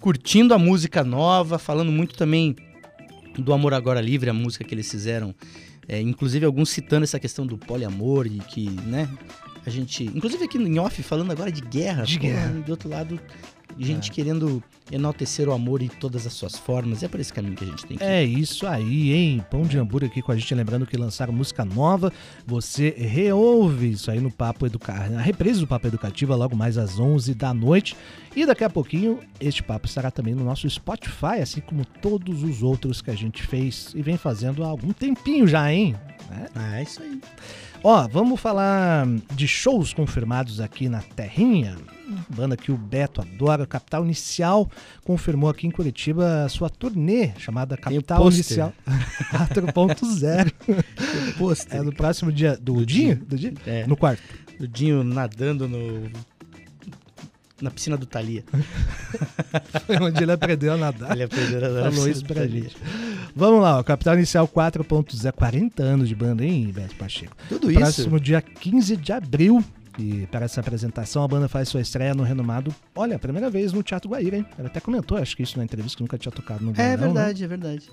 curtindo a música nova, falando muito também do Amor Agora Livre, a música que eles fizeram. É, inclusive, alguns citando essa questão do poliamor e que, né, a gente. Inclusive aqui em off, falando agora de guerra. De pô, guerra. Do outro lado, gente querendo enaltecer o amor em todas as suas formas. É por esse caminho que a gente tem que ir. É isso aí, hein? Pão de hambúrguer aqui com a gente, lembrando que lançaram música nova. Você reouve isso aí no Papo Educativo, na reprise do Papo Educativa, logo mais às 11 da noite. E daqui a pouquinho, este papo estará também no nosso Spotify, assim como todos os outros que a gente fez e vem fazendo há algum tempinho já, hein? Ah, é isso aí. Ó, vamos falar de shows confirmados aqui na Terrinha. Banda que o Beto adora, Capital Inicial confirmou aqui em Curitiba a sua turnê chamada Capital. Inicial 4.0. O pôster. É no próximo dia do dia, do dia? É. No quarto. O Dinho nadando no. Na piscina do Thalia. Foi onde ele aprendeu a nadar. Ele aprendeu a nadar na Falou isso do pra gente. Vamos lá, Capital Inicial 4.0, 40 anos de banda, hein, Beto Pacheco? Tudo isso. Próximo dia 15 de abril. E para essa apresentação, a banda faz sua estreia no renomado. Olha, primeira vez no Teatro Guaíra, hein? Ela até comentou, acho que isso na entrevista, que nunca tinha tocado no É Guairão, né? verdade, é verdade.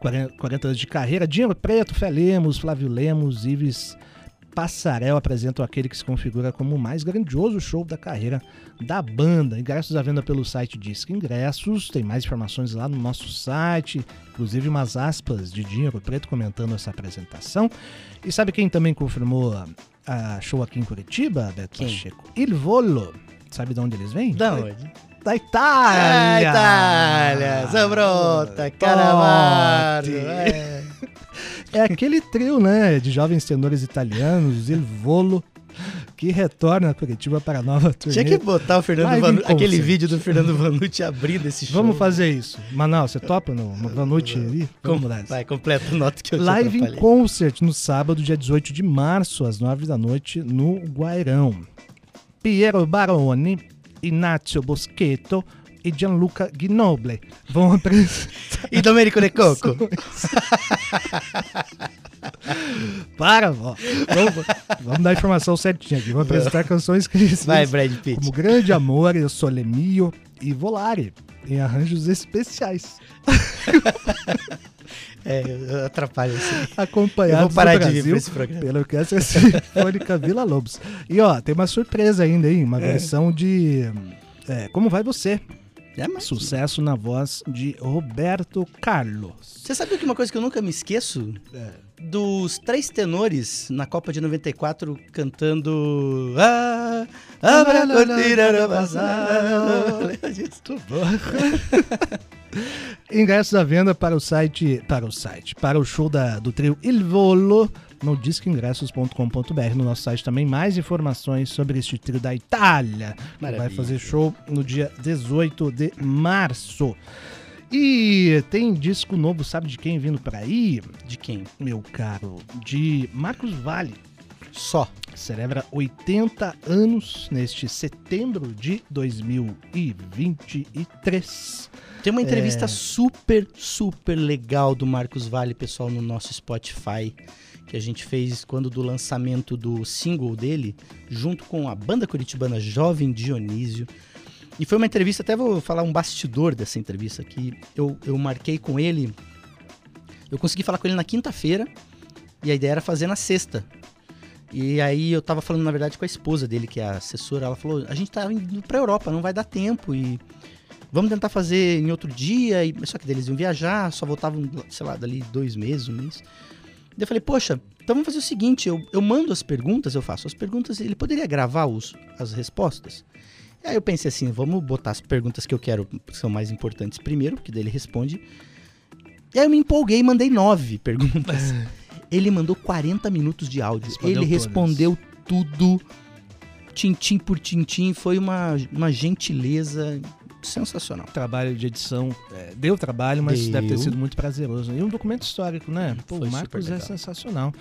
40, 40 anos de carreira. Dinheiro Preto, Fé Lemos, Flávio Lemos, Ives Passarel apresentam aquele que se configura como o mais grandioso show da carreira da banda. Ingressos à venda pelo site Disque Ingressos. Tem mais informações lá no nosso site, inclusive umas aspas de Dinheiro Preto comentando essa apresentação. E sabe quem também confirmou a, a show aqui em Curitiba, Beto Quem? Pacheco? Il Volo. Sabe de onde eles vêm? Da onde? Da Itália! Ah, Itália! Zambrota, Caravaro! É. É aquele trio, né, de jovens tenores italianos, Il Volo, que retorna a Curitiba para a nova turnê. Tinha que botar o Fernando Vanu... aquele vídeo do Fernando Vanucci abrindo esse show. Vamos fazer isso. Manaus, você topa no, no Vanucci ali? Com... Vai, completa a nota que eu Live atrapalhei. Concert no sábado, dia 18 de março, às 9 da noite, no Guairão. Piero Baroni, Inácio Boschetto, e Gianluca Gnoble vão apresentar. E Domenico De Coco. Para, ó. Vamos, vamos dar a informação certinha aqui. Vamos apresentar canções conhecidas Vai, Brad Pitt. como Grande Amor, Eu Sole Mio e Volare, em arranjos especiais, É, eu atrapalho assim. vou de vir Brasil pela Orquestra Sinfônica Vila Lobos. E ó, tem uma surpresa ainda, hein? Uma versão de é, Como Vai Você? É, mas- Sucesso na voz de Roberto Carlos. Você sabia que uma coisa que eu nunca me esqueço? Dos três tenores na Copa de 94 cantando. Ah, abra a cortina do passado. Lembra disso? Ingressos à venda para o site, para o site, para o show da, do trio Il Volo no discoingressos.com.br. No nosso site também mais informações sobre este trio da Itália. que Vai Maravilha. fazer show no dia 18 de março. E tem disco novo, sabe de quem vindo por aí? De quem? Meu caro, de Marcos Vale. Só. Celebra 80 anos neste setembro de 2023. Tem uma É. entrevista super, super legal do Marcos Vale, pessoal, no nosso Spotify, que a gente fez quando do lançamento do single dele, junto com a banda curitibana Jovem Dionísio. E foi uma entrevista, até vou falar um bastidor dessa entrevista aqui. Eu, eu marquei com ele, eu consegui falar com ele na quinta-feira, e a ideia era fazer na sexta. E aí eu tava falando, na verdade, com a esposa dele, que é a assessora, ela falou, a gente tá indo pra Europa, não vai dar tempo, e vamos tentar fazer em outro dia, e, só que eles iam viajar, só voltavam, sei lá, dali dois meses, um mês. Daí eu falei, poxa, então vamos fazer o seguinte, eu, eu mando as perguntas, eu faço as perguntas, ele poderia gravar os, as respostas? E aí eu pensei assim, vamos botar as perguntas que eu quero, que são mais importantes primeiro, porque daí ele responde. E aí eu me empolguei e mandei nove perguntas. ele mandou 40 minutos de áudio. Respondeu ele todas. respondeu tudo, tintim por tintim, foi uma, uma gentileza sensacional. Trabalho de edição é, deu trabalho, mas Deu. deve ter sido muito prazeroso. E um documento histórico, né? Pô, Foi o Marcos é sensacional.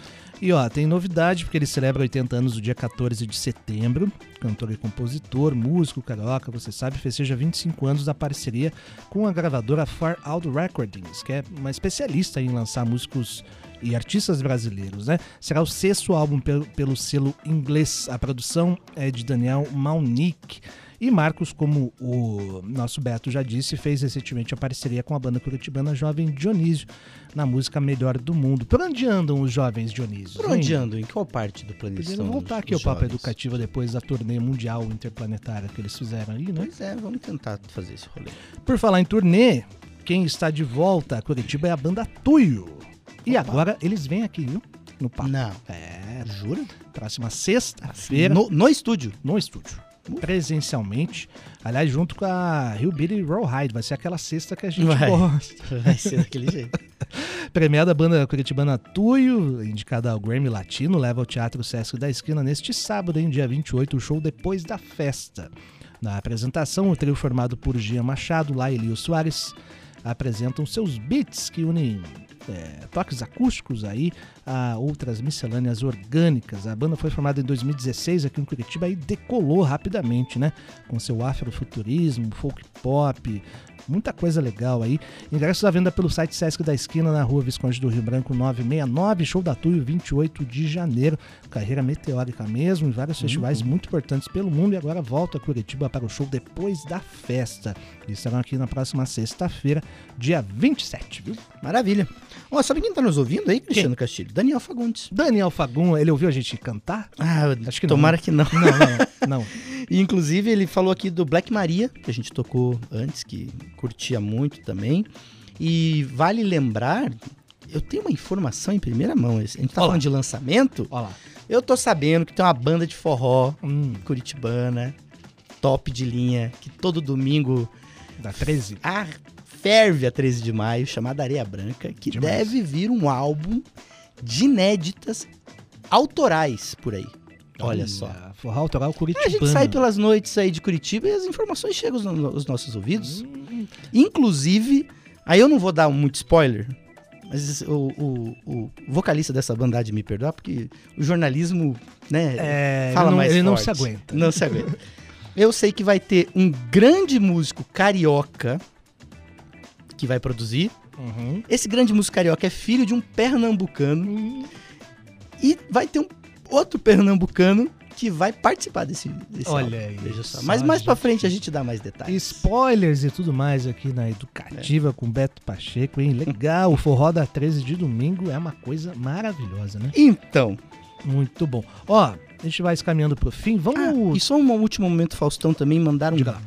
E ó, tem novidade, porque ele celebra 80 anos no dia 14 de setembro. Cantor e compositor, músico, carioca, você sabe, festeja 25 anos da parceria com a gravadora Far Out Recordings, que é uma especialista em lançar músicos e artistas brasileiros, né? Será o sexto álbum pelo, pelo selo inglês. A produção é de Daniel Malnick. E Marcos, como o nosso Beto já disse, fez recentemente a parceria com a banda curitibana Jovem Dionísio na música Melhor do Mundo. Por onde andam os jovens Dionísios? Por onde hein? andam? Em qual parte do planeta estão voltar aqui ao os Papo jovens? Educativo depois da turnê mundial interplanetária que eles fizeram aí, né? Pois é, vamos tentar fazer esse rolê. Por falar em turnê, quem está de volta a Curitiba é a banda Tuyo. E agora eles vêm aqui, viu? No Papo. Não. É, Jura? próxima sexta-feira. No, no estúdio. no estúdio. Presencialmente. Aliás, junto com a Hillbilly Rawhide. Vai ser aquela sexta que a gente Vai. gosta. Vai ser daquele jeito. Premiada banda curitibana Tuyo, indicada ao Grammy Latino, leva ao Teatro Sesc da Esquina neste sábado, em dia 28, o show Depois da Festa. Na apresentação, o trio formado por Gia Machado, lá Elio Soares, apresentam seus beats que unem é, toques acústicos aí a outras miscelâneas orgânicas. A banda foi formada em 2016 aqui em Curitiba e decolou rapidamente, né? Com seu afrofuturismo, folk pop, muita coisa legal aí. Ingressos à venda pelo site Sesc da Esquina, na rua Visconde do Rio Branco 969, show da Tuyo 28 de janeiro. Carreira meteórica mesmo, em vários festivais muito importantes pelo mundo e agora volta a Curitiba para o show depois da festa. Eles estarão aqui na próxima sexta-feira, dia 27, viu? Maravilha. Ó, sabe quem tá nos ouvindo aí, Cristiano Castilho? Daniel Fagundes. Daniel Fagum, ele ouviu a gente cantar? Ah, Acho que não, tomara né? que não. Não, não, não. E, inclusive, ele falou aqui do Black Maria, que a gente tocou antes, que curtia muito também. E vale lembrar, eu tenho uma informação em primeira mão. A gente tá Olá. falando de lançamento. Olha lá. Eu tô sabendo que tem uma banda de forró Hum, curitibana, top de linha, que todo domingo da 13. ah, ferve a 13 de maio, chamada Areia Branca, que Demais. deve vir um álbum de inéditas autorais por aí. Olha só. Forró autoral A Curitibano. gente sai pelas noites aí de Curitiba e as informações chegam aos, no- aos nossos ouvidos. Hum, Inclusive, aí eu não vou dar muito spoiler, mas o, o- o vocalista dessa banda há de me perdoar, porque o jornalismo, né, É, fala ele não, mais ele não forte. se aguenta. Não se aguenta. Eu sei que vai ter um grande músico carioca que vai produzir. Uhum. Esse grande músico carioca é filho de um pernambucano. E vai ter um outro pernambucano que vai participar desse, desse Olha álbum. Veja só. Mas mais pra gente. frente a gente dá mais detalhes. Spoilers e tudo mais aqui na Educativa com Beto Pacheco, hein? Legal, o forró da 13 de domingo é uma coisa maravilhosa, né? Então, Muito bom. Ó, a gente vai caminhando pro fim. ah, Vamos. e só um último momento, Faustão, também mandar um lá.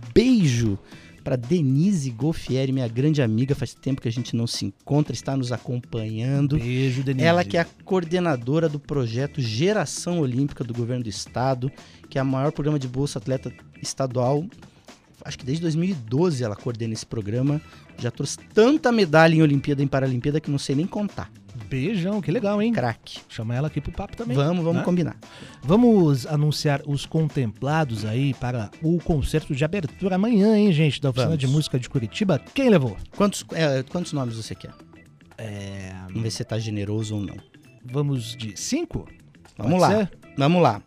Pra Denise Golfieri, minha grande amiga. Faz tempo que a gente não se encontra, está nos acompanhando. Beijo, Denise. Ela que é a coordenadora do projeto Geração Olímpica do Governo do Estado, que é o maior programa de bolsa atleta estadual. Acho que desde 2012 ela coordena esse programa. Já trouxe tanta medalha em Olimpíada e em Paralimpíada que não sei nem contar. Beijão, que legal, hein? Craque. Chama ela aqui pro papo também. Vamos, vamos né? combinar. Vamos anunciar os contemplados aí para o concerto de abertura amanhã, hein, gente? Da Oficina Vamos. de Música de Curitiba. Quem levou? Quantos, é, quantos nomes você quer? Vamos ver se você tá generoso ou não. Vamos de cinco? Vamos Pode lá. ser? Vamos lá.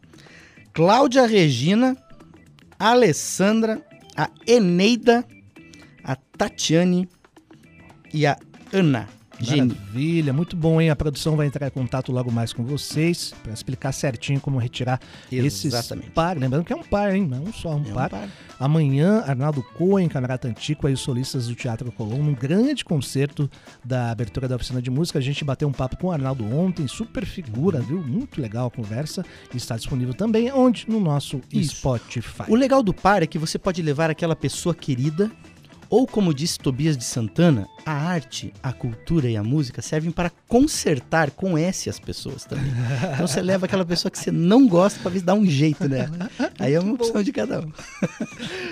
Cláudia Regina, Alessandra, a Eneida, a Tatiane e a Ana. Geni. Maravilha, muito bom, hein? A produção vai entrar em contato logo mais com vocês para explicar certinho como retirar esses Exatamente. par. Lembrando que é um par, hein? Não é um só, um É um par. par. Amanhã, Arnaldo Cohen, Camerata Antiqua e os solistas do Teatro Colón, num grande concerto da abertura da oficina de música. A gente bateu um papo com o Arnaldo ontem, super figura, viu? Muito legal a conversa. Está disponível também onde? No nosso Isso. Spotify. O legal do par é que você pode levar aquela pessoa querida, ou como disse Tobias de Santana, a arte, a cultura e a música servem para consertar com S as pessoas também. Então você leva aquela pessoa que você não gosta para ver dá um jeito nela. Aí é uma opção de cada um.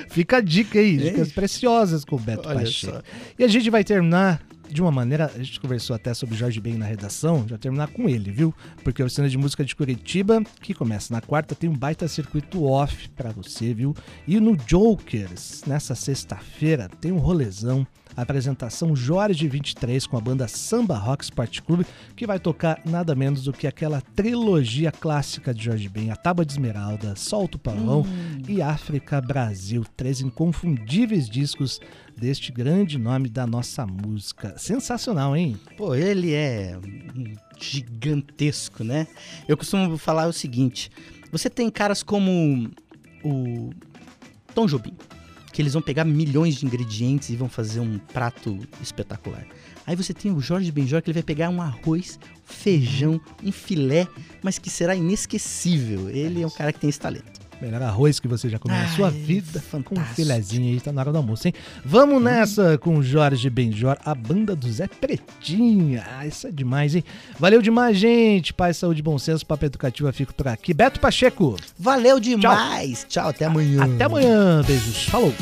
Fica a dica aí, É. dicas preciosas com o Beto Olha Pacheco. só. E a gente vai terminar de uma maneira, a gente conversou até sobre Jorge Ben na redação, já terminar com ele, viu? Porque a oficina de música de Curitiba, que começa na quarta, tem um baita circuito off pra você, viu? E no Jokers, nessa sexta-feira, tem um rolezão. A apresentação Jorge 23 com a banda Samba Rock Sport Club, que vai tocar nada menos do que aquela trilogia clássica de Jorge Ben, A Tábua de Esmeralda, Solta o Pavão e África Brasil. Três inconfundíveis discos deste grande nome da nossa música. Sensacional, hein? Pô, ele é gigantesco, né? Eu costumo falar o seguinte: você tem caras como o Tom Jobim, que eles vão pegar milhões de ingredientes e vão fazer um prato espetacular. Aí você tem o Jorge Benjor, que ele vai pegar um arroz, feijão, um filé, mas que será inesquecível. Ele é um cara que tem esse talento. Melhor arroz que você já comeu na Ai, sua vida. Com um fantástico. filezinho aí, tá na hora do almoço, hein? Vamos nessa com Jorge Benjor, a banda do Zé Pretinha. Ah, isso é demais, hein? Valeu demais, gente. Paz, saúde, bom senso, papo educativo, eu fico por aqui. Beto Pacheco, Valeu demais! Tchau, até amanhã. até amanhã. Beijos. Falou.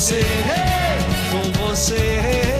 Você, com você,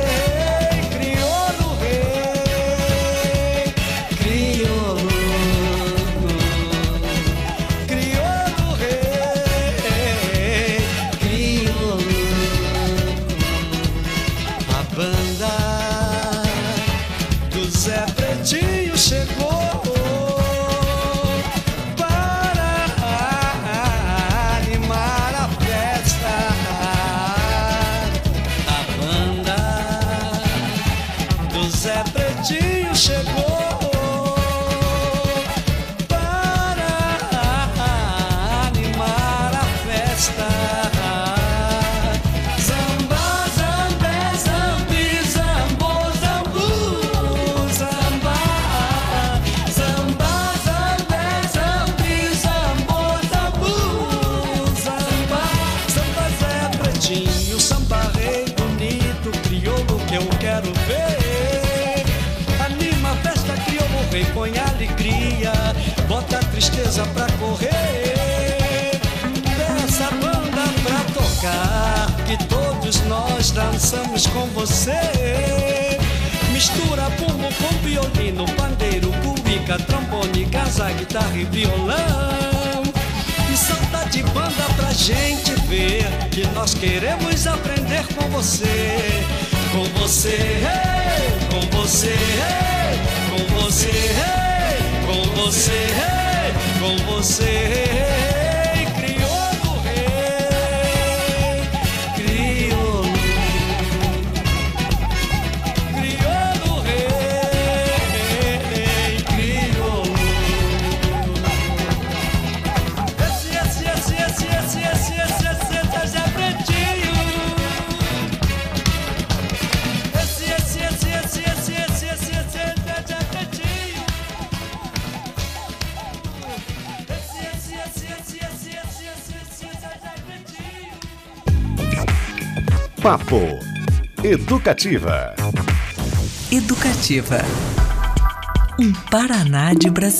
tristeza pra correr. Peça a banda pra tocar, que todos nós dançamos com você. Mistura bumbo com violino, pandeiro, cuíca, trombone, casa, guitarra e violão. E solta de banda pra gente ver que nós queremos aprender com você. Com você, com você, com você, com você, hey, com você. Papo Educativa. Educativa. Um Paraná de Brasil.